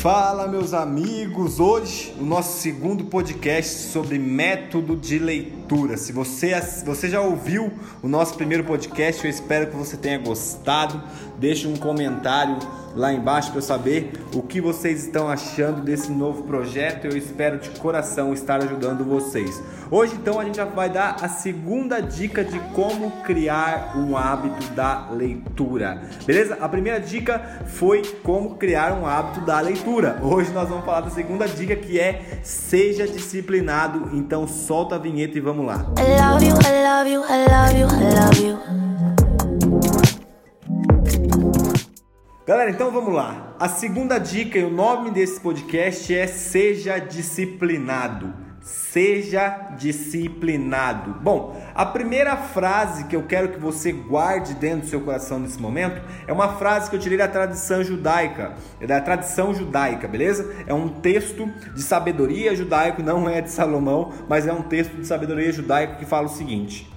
Fala, meus amigos! Hoje, o nosso segundo podcast sobre método de leitura. Se você, você já ouviu o nosso primeiro podcast, eu espero que você tenha gostado. Deixe um comentário lá embaixo para saber o que vocês estão achando desse novo projeto. Eu espero de coração estar ajudando vocês. Hoje, então, a gente já vai dar a segunda dica de como criar um hábito da leitura. Beleza? A primeira dica foi como criar um hábito da leitura. Hoje nós vamos falar da segunda dica que é seja disciplinado. Então, solta a vinheta e vamos lá. I love you, I love Galera, então vamos lá. A segunda dica e o nome desse podcast é Seja Disciplinado. Seja disciplinado. Bom, a primeira frase que eu quero que você guarde dentro do seu coração nesse momento é uma frase que eu tirei da tradição judaica, da tradição judaica, beleza? É um texto de sabedoria judaico, não é de Salomão, mas é um texto de sabedoria judaica que fala o seguinte: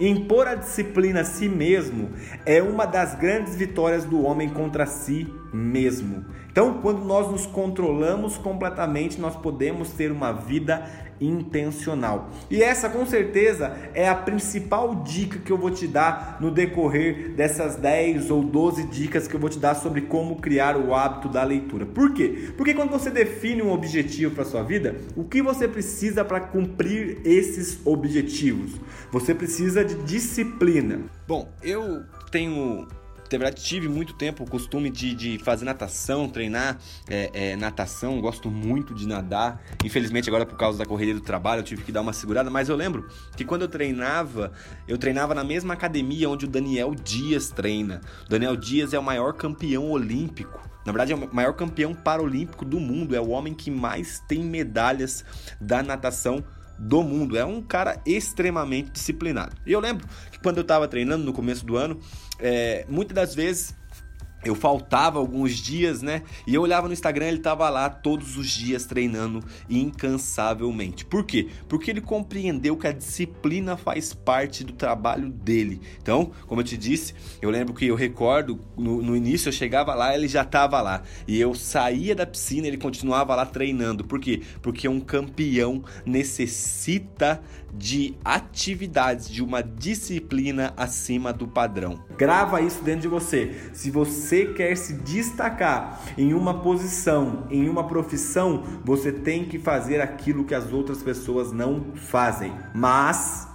Impor a disciplina a si mesmo é uma das grandes vitórias do homem contra si mesmo. Então, quando nós nos controlamos completamente, nós podemos ter uma vida intencional. E essa, com certeza, é a principal dica que eu vou te dar no decorrer dessas 10 ou 12 dicas que eu vou te dar sobre como criar o hábito da leitura. Por quê? Porque quando você define um objetivo para sua vida, o que você precisa para cumprir esses objetivos? Você precisa de disciplina. Bom, eu tenho na verdade, tive muito tempo o costume de, de fazer natação, treinar é, é, natação, gosto muito de nadar. Infelizmente, agora por causa da correria do trabalho, eu tive que dar uma segurada, mas eu lembro que quando eu treinava, eu treinava na mesma academia onde o Daniel Dias treina. O Daniel Dias é o maior campeão olímpico. Na verdade, é o maior campeão paralímpico do mundo, é o homem que mais tem medalhas da natação do mundo. É um cara extremamente disciplinado. E eu lembro que quando eu estava treinando no começo do ano, é, muitas das vezes eu faltava alguns dias, né? E eu olhava no Instagram, ele tava lá todos os dias treinando incansavelmente. Por quê? Porque ele compreendeu que a disciplina faz parte do trabalho dele. Então, como eu te disse, eu lembro que eu recordo no, no início eu chegava lá, ele já tava lá. E eu saía da piscina, ele continuava lá treinando. Por quê? Porque um campeão necessita de atividades, de uma disciplina acima do padrão. Grava isso dentro de você. Se você quer se destacar em uma posição, em uma profissão, você tem que fazer aquilo que as outras pessoas não fazem. Mas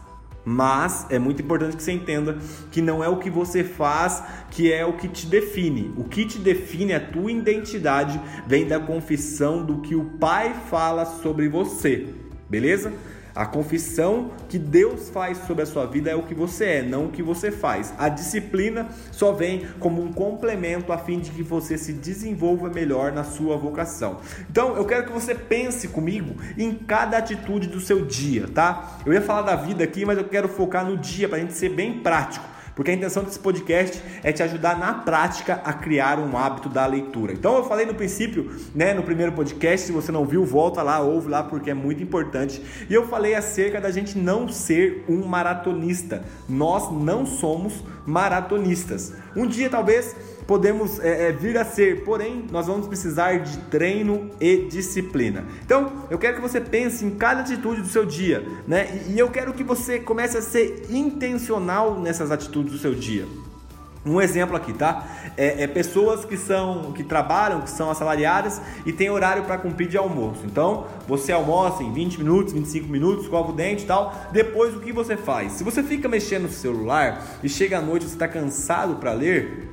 mas é muito importante que você entenda que não é o que você faz que é o que te define. O que te define, a tua identidade, vem da confissão do que o Pai fala sobre você. Beleza? A confissão que Deus faz sobre a sua vida é o que você é, não o que você faz. A disciplina só vem como um complemento a fim de que você se desenvolva melhor na sua vocação. Então, eu quero que você pense comigo em cada atitude do seu dia, tá? Eu ia falar da vida aqui, mas eu quero focar no dia para a gente ser bem prático porque a intenção desse podcast é te ajudar na prática a criar um hábito da leitura. Então eu falei no princípio, né, no primeiro podcast, se você não viu, volta lá, ouve lá porque é muito importante. E eu falei acerca da gente não ser um maratonista. Nós não somos maratonistas. Um dia talvez podemos é, é, vir a ser, porém nós vamos precisar de treino e disciplina. Então eu quero que você pense em cada atitude do seu dia, né? E, e eu quero que você comece a ser intencional nessas atitudes do seu dia. Um exemplo aqui, tá? É, é, pessoas que são que trabalham, que são assalariadas e tem horário para cumprir de almoço. Então, você almoça em 20 minutos, 25 minutos, escova o dente e tal. Depois, o que você faz? Se você fica mexendo no celular e chega à noite você está cansado para ler,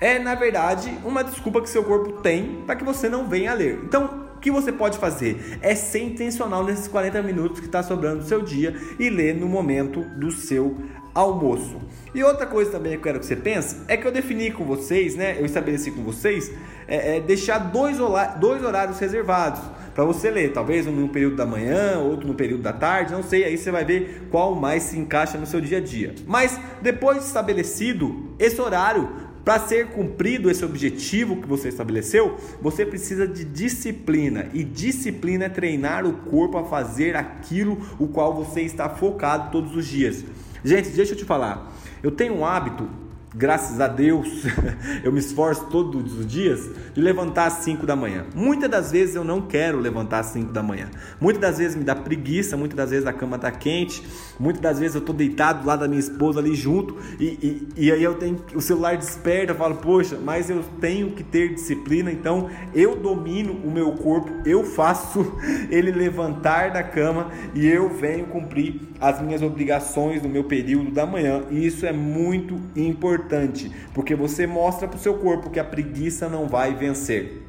é na verdade uma desculpa que seu corpo tem para que você não venha ler. Então, o que você pode fazer é ser intencional nesses 40 minutos que está sobrando do seu dia e ler no momento do seu almoço. E outra coisa também que eu quero que você pense é que eu defini com vocês, né? Eu estabeleci com vocês é, é deixar dois, dois horários reservados para você ler. Talvez um no período da manhã, outro no período da tarde, não sei. Aí você vai ver qual mais se encaixa no seu dia a dia. Mas depois de estabelecido esse horário, para ser cumprido esse objetivo que você estabeleceu, você precisa de disciplina. E disciplina é treinar o corpo a fazer aquilo o qual você está focado todos os dias. Gente, deixa eu te falar. Eu tenho um hábito graças a Deus, eu me esforço todos os dias de levantar às 5 da manhã. Muitas das vezes eu não quero levantar às 5 da manhã. Muitas das vezes me dá preguiça, muitas das vezes a cama está quente, muitas das vezes eu estou deitado lá da minha esposa ali junto e, e, e, aí eu tenho o celular desperta, eu falo, poxa, mas eu tenho que ter disciplina, então eu domino o meu corpo, eu faço ele levantar da cama e eu venho cumprir as minhas obrigações no meu período da manhã. E isso é muito importante, porque você mostra para o seu corpo que a preguiça não vai vencer.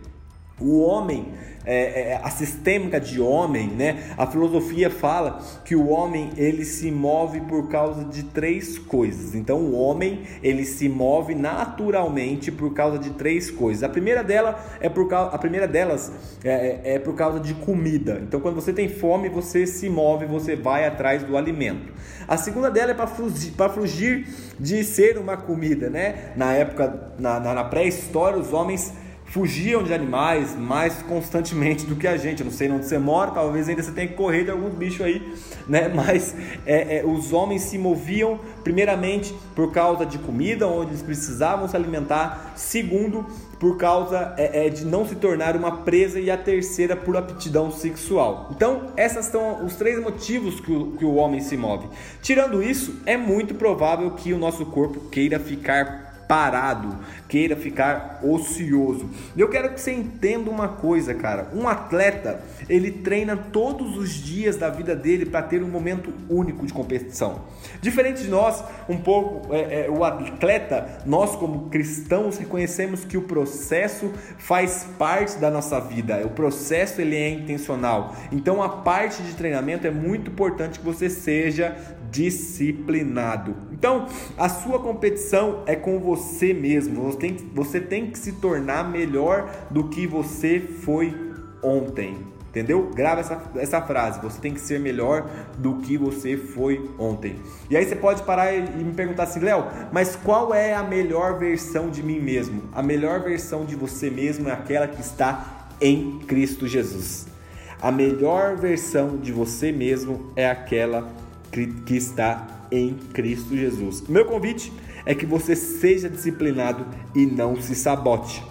O homem é, é, a sistêmica de homem, né? A filosofia fala que o homem ele se move por causa de três coisas. Então o homem ele se move naturalmente por causa de três coisas. A primeira dela é por causa, a primeira delas é, é, é por causa de comida. Então quando você tem fome você se move, você vai atrás do alimento. A segunda dela é para fugir, fugir de ser uma comida, né? Na época na, na, na pré-história os homens fugiam de animais mais constantemente do que a gente. Eu não sei onde você mora, talvez ainda você tenha que correr de alguns bichos aí, né? Mas é, é, os homens se moviam primeiramente por causa de comida, onde eles precisavam se alimentar. Segundo, por causa é, é, de não se tornar uma presa e a terceira por aptidão sexual. Então, esses são os três motivos que o, que o homem se move. Tirando isso, é muito provável que o nosso corpo queira ficar parado, queira ficar ocioso. Eu quero que você entenda uma coisa, cara. Um atleta, ele treina todos os dias da vida dele para ter um momento único de competição. Diferente de nós, um pouco, é, é, o atleta, nós como cristãos reconhecemos que o processo faz parte da nossa vida. O processo ele é intencional. Então a parte de treinamento é muito importante que você seja disciplinado. Então, a sua competição é com você mesmo. Você tem, você tem que se tornar melhor do que você foi ontem. Entendeu? Grava essa, essa frase. Você tem que ser melhor do que você foi ontem. E aí você pode parar e, e me perguntar assim, Léo, mas qual é a melhor versão de mim mesmo? A melhor versão de você mesmo é aquela que está em Cristo Jesus. A melhor versão de você mesmo é aquela que está em Cristo Jesus. Meu convite é que você seja disciplinado e não se sabote.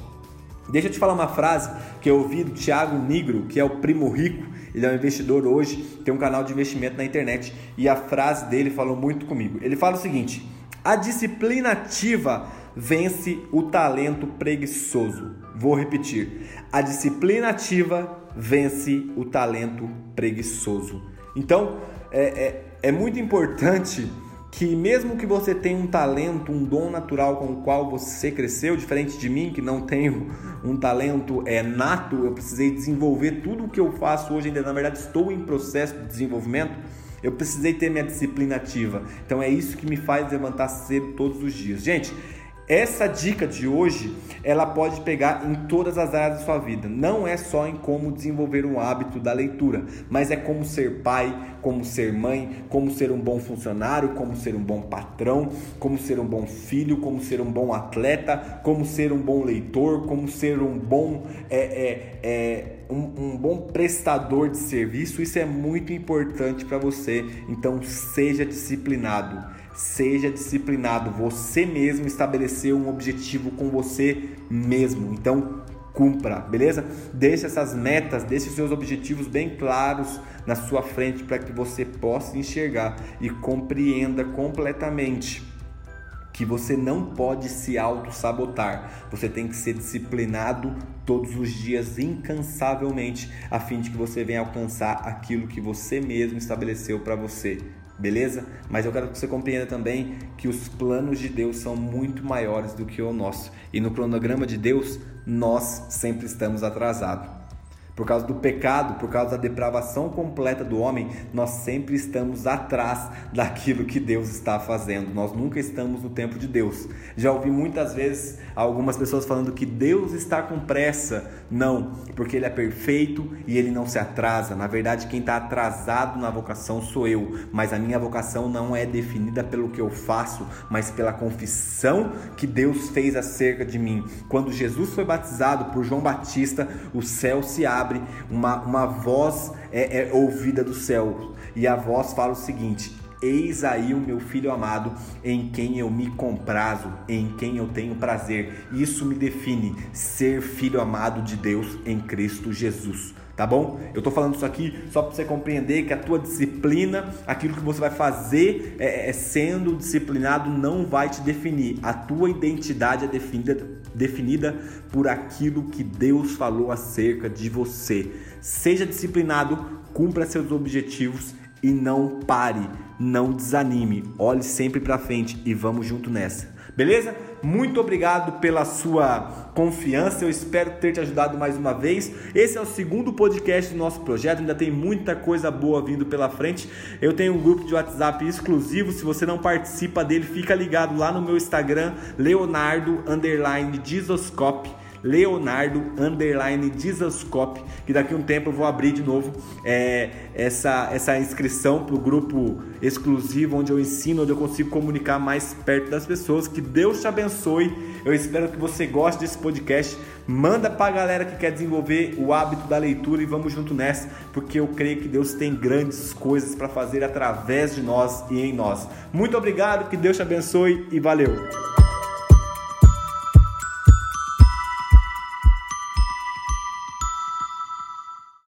Deixa eu te falar uma frase que eu ouvi do Thiago Nigro, que é o primo rico. Ele é um investidor hoje, tem um canal de investimento na internet e a frase dele falou muito comigo. Ele fala o seguinte: a disciplina ativa vence o talento preguiçoso. Vou repetir: a disciplina ativa vence o talento preguiçoso. Então, é, é, é muito importante que mesmo que você tenha um talento, um dom natural com o qual você cresceu, diferente de mim que não tenho um talento é nato, eu precisei desenvolver tudo o que eu faço hoje ainda, na verdade estou em processo de desenvolvimento. Eu precisei ter minha disciplina ativa. Então é isso que me faz levantar cedo todos os dias. Gente, essa dica de hoje, ela pode pegar em todas as áreas da sua vida. Não é só em como desenvolver um hábito da leitura, mas é como ser pai, como ser mãe, como ser um bom funcionário, como ser um bom patrão, como ser um bom filho, como ser um bom atleta, como ser um bom leitor, como ser um bom é, é, é um, um, bom prestador de serviço, isso é muito importante para você. Então, seja disciplinado. Seja disciplinado. Você mesmo estabeleceu um objetivo com você mesmo. Então, cumpra, beleza? Deixe essas metas, deixe seus objetivos bem claros na sua frente para que você possa enxergar e compreenda completamente que você não pode se auto-sabotar. Você tem que ser disciplinado todos os dias, incansavelmente, a fim de que você venha alcançar aquilo que você mesmo estabeleceu para você beleza? Mas eu quero que você compreenda também que os planos de Deus são muito maiores do que o nosso. E no cronograma de Deus, nós sempre estamos atrasados. Por causa do pecado, por causa da depravação completa do homem, nós sempre estamos atrás daquilo que Deus está fazendo. Nós nunca estamos no tempo de Deus. Já ouvi muitas vezes algumas pessoas falando que Deus está com pressa. Não, porque Ele é perfeito e Ele não se atrasa. Na verdade, quem está atrasado na vocação sou eu. Mas a minha vocação não é definida pelo que eu faço, mas pela confissão que Deus fez acerca de mim. Quando Jesus foi batizado por João Batista, o céu se abre abre, uma, uma voz é, é ouvida do céu. E a voz fala o seguinte: Eis aí o meu filho amado, em quem eu me comprazo, em quem eu tenho prazer. Isso me define ser filho amado de Deus em Cristo Jesus tá bom? Eu tô falando isso aqui só para você compreender que a tua disciplina, aquilo que você vai fazer é, é, sendo disciplinado, não vai te definir. A tua identidade é definida, definida por aquilo que Deus falou acerca de você. Seja disciplinado, cumpra seus objetivos e não pare, não desanime. Olhe sempre para frente e vamos junto nessa. Beleza? Muito obrigado pela sua confiança. Eu espero ter te ajudado mais uma vez. Esse é o segundo podcast do nosso projeto. Ainda tem muita coisa boa vindo pela frente. Eu tenho um grupo de WhatsApp exclusivo. Se você não participa dele, fica ligado lá no meu Instagram, Leonardo underline Leonardo underline Dizascope, que daqui a um tempo eu vou abrir de novo é, essa, essa inscrição para o grupo exclusivo, onde eu ensino, onde eu consigo comunicar mais perto das pessoas. Que Deus te abençoe. Eu espero que você goste desse podcast. Manda para a galera que quer desenvolver o hábito da leitura e vamos junto nessa, porque eu creio que Deus tem grandes coisas para fazer através de nós e em nós. Muito obrigado, que Deus te abençoe e valeu!